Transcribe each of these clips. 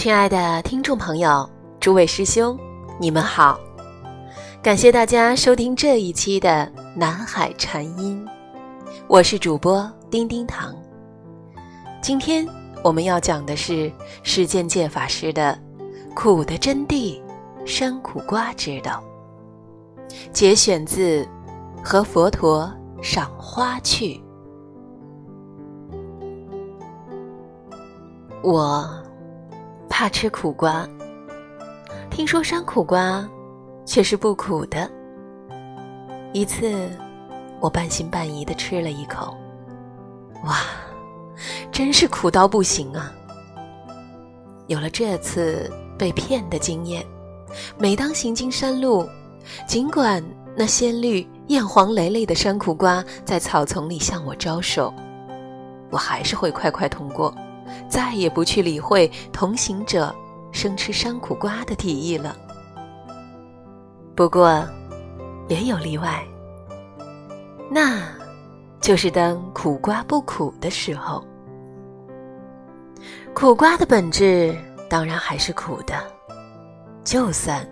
亲爱的听众朋友，诸位师兄，你们好！感谢大家收听这一期的《南海禅音》，我是主播丁丁糖。今天我们要讲的是世间戒法师的《苦的真谛》，山苦瓜之道，节选自《和佛陀赏花去》。我。怕吃苦瓜，听说山苦瓜却是不苦的。一次，我半信半疑的吃了一口，哇，真是苦到不行啊！有了这次被骗的经验，每当行经山路，尽管那鲜绿、艳黄累累的山苦瓜在草丛里向我招手，我还是会快快通过。再也不去理会同行者生吃山苦瓜的提议了。不过，也有例外，那就是当苦瓜不苦的时候。苦瓜的本质当然还是苦的，就算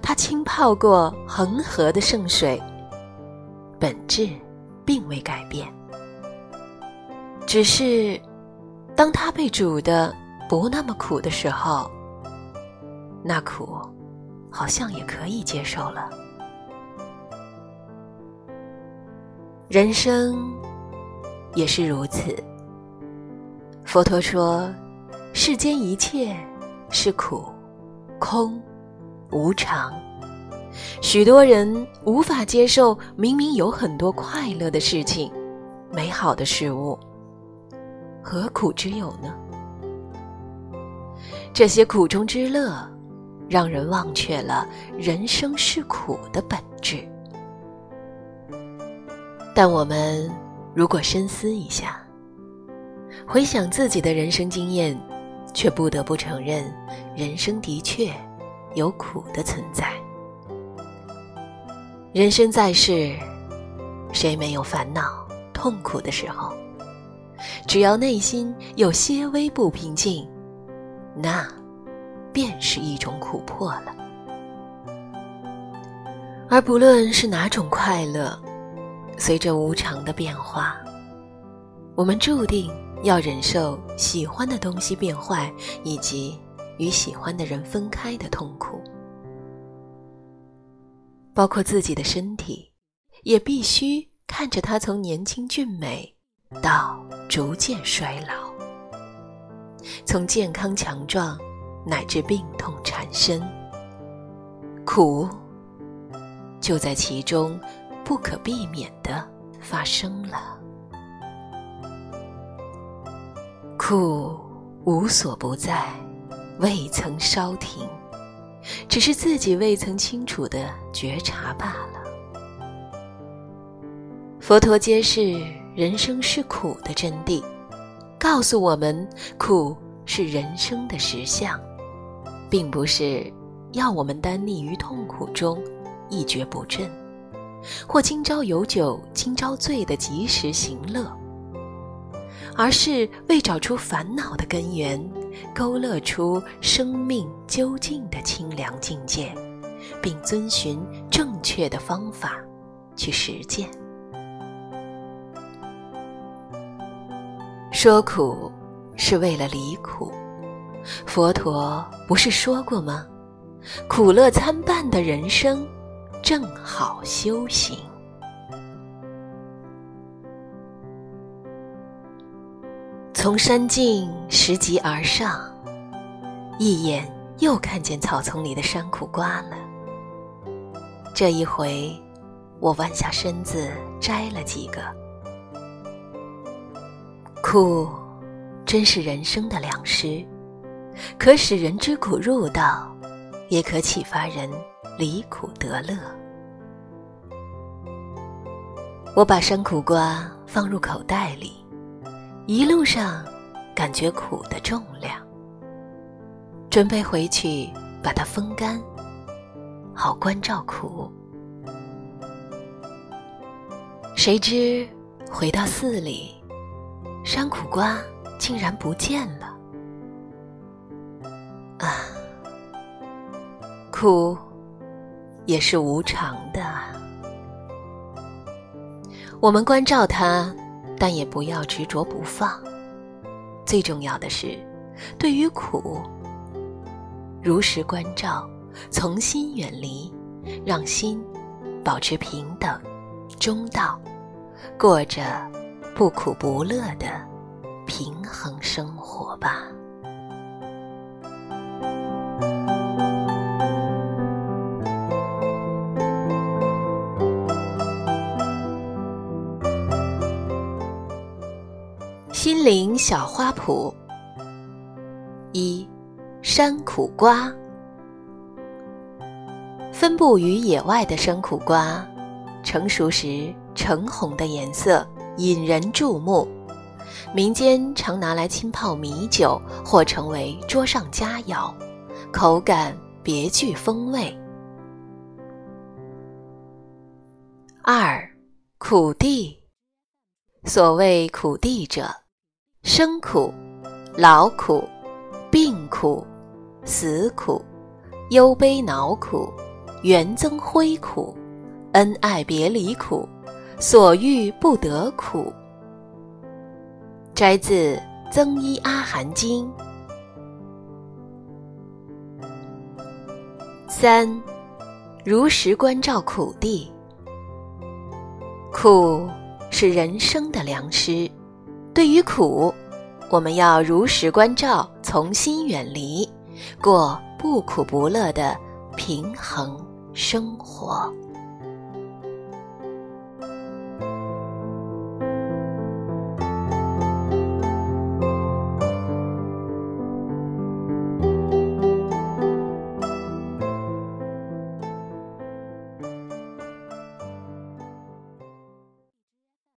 它浸泡过恒河的圣水，本质并未改变，只是。当它被煮的不那么苦的时候，那苦好像也可以接受了。人生也是如此。佛陀说，世间一切是苦、空、无常。许多人无法接受，明明有很多快乐的事情、美好的事物。何苦之有呢？这些苦中之乐，让人忘却了人生是苦的本质。但我们如果深思一下，回想自己的人生经验，却不得不承认，人生的确有苦的存在。人生在世，谁没有烦恼、痛苦的时候？只要内心有些微不平静，那便是一种苦迫了。而不论是哪种快乐，随着无常的变化，我们注定要忍受喜欢的东西变坏，以及与喜欢的人分开的痛苦，包括自己的身体，也必须看着它从年轻俊美。到逐渐衰老，从健康强壮乃至病痛缠身，苦就在其中不可避免的发生了。苦无所不在，未曾稍停，只是自己未曾清楚的觉察罢了。佛陀揭示。人生是苦的真谛，告诉我们苦是人生的实相，并不是要我们单溺于痛苦中一蹶不振，或今朝有酒今朝醉的及时行乐，而是为找出烦恼的根源，勾勒出生命究竟的清凉境界，并遵循正确的方法去实践。说苦是为了离苦，佛陀不是说过吗？苦乐参半的人生，正好修行。从山径拾级而上，一眼又看见草丛里的山苦瓜了。这一回，我弯下身子摘了几个。苦，真是人生的良师，可使人知苦入道，也可启发人离苦得乐。我把生苦瓜放入口袋里，一路上感觉苦的重量，准备回去把它风干，好关照苦。谁知回到寺里。山苦瓜竟然不见了！啊苦也是无常的。我们关照它，但也不要执着不放。最重要的是，对于苦，如实关照，从心远离，让心保持平等、中道，过着不苦不乐的平衡生活吧。心灵小花圃。一，山苦瓜。分布于野外的山苦瓜，成熟时橙红的颜色引人注目，民间常拿来浸泡米酒或成为桌上佳肴，口感别具风味。二，苦地。所谓苦地者。生苦、劳苦、病苦、死苦、忧悲恼苦、缘增灰苦、恩爱别离苦、所欲不得苦。摘自《增一阿含经》。三，如实关照苦地。苦是人生的良师。对于苦，我们要如实关照，从心远离，过不苦不乐的平衡生活。